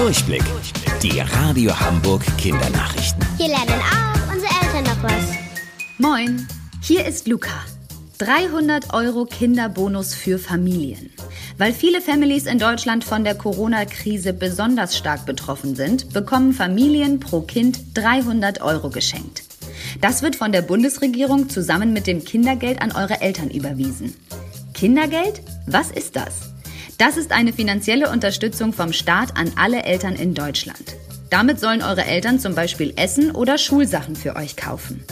Durchblick. Die Radio Hamburg Kindernachrichten. Hier lernen auch unsere Eltern noch was. Moin, hier ist Luca. 300 Euro Kinderbonus für Familien. Weil viele Families in Deutschland von der Corona-Krise besonders stark betroffen sind, bekommen Familien pro Kind 300 Euro geschenkt. Das wird von der Bundesregierung zusammen mit dem Kindergeld an eure Eltern überwiesen. Kindergeld? Was ist das? Das ist eine finanzielle Unterstützung vom Staat an alle Eltern in Deutschland. Damit sollen eure Eltern zum Beispiel Essen oder Schulsachen für euch kaufen.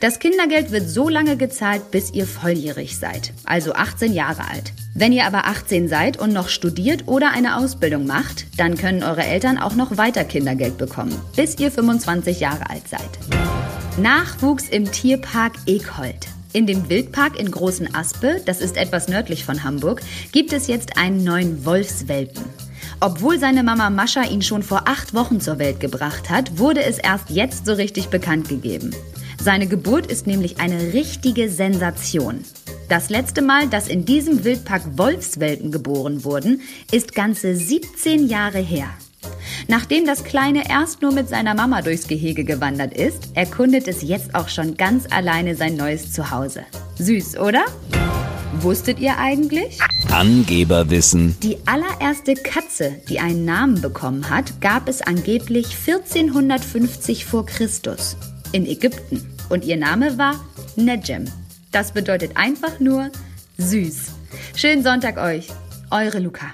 Das Kindergeld wird so lange gezahlt, bis ihr volljährig seid, also 18 Jahre alt. Wenn ihr aber 18 seid und noch studiert oder eine Ausbildung macht, dann können eure Eltern auch noch weiter Kindergeld bekommen, bis ihr 25 Jahre alt seid. Nachwuchs im Tierpark Ekhold. In dem Wildpark in Großen Aspe, das ist etwas nördlich von Hamburg, gibt es jetzt einen neuen Wolfswelpen. Obwohl seine Mama Mascha ihn schon vor acht Wochen zur Welt gebracht hat, wurde es erst jetzt so richtig bekannt gegeben. Seine Geburt ist nämlich eine richtige Sensation. Das letzte Mal, dass in diesem Wildpark Wolfswelpen geboren wurden, ist ganze 17 Jahre her. Nachdem das Kleine erst nur mit seiner Mama durchs Gehege gewandert ist, erkundet es jetzt auch schon ganz alleine sein neues Zuhause. Süß, oder? Wusstet ihr eigentlich? Angeberwissen. Die allererste Katze, die einen Namen bekommen hat, gab es angeblich 1450 vor Christus in Ägypten und ihr Name war Nejem. Das bedeutet einfach nur süß. Schönen Sonntag euch. Eure Luca.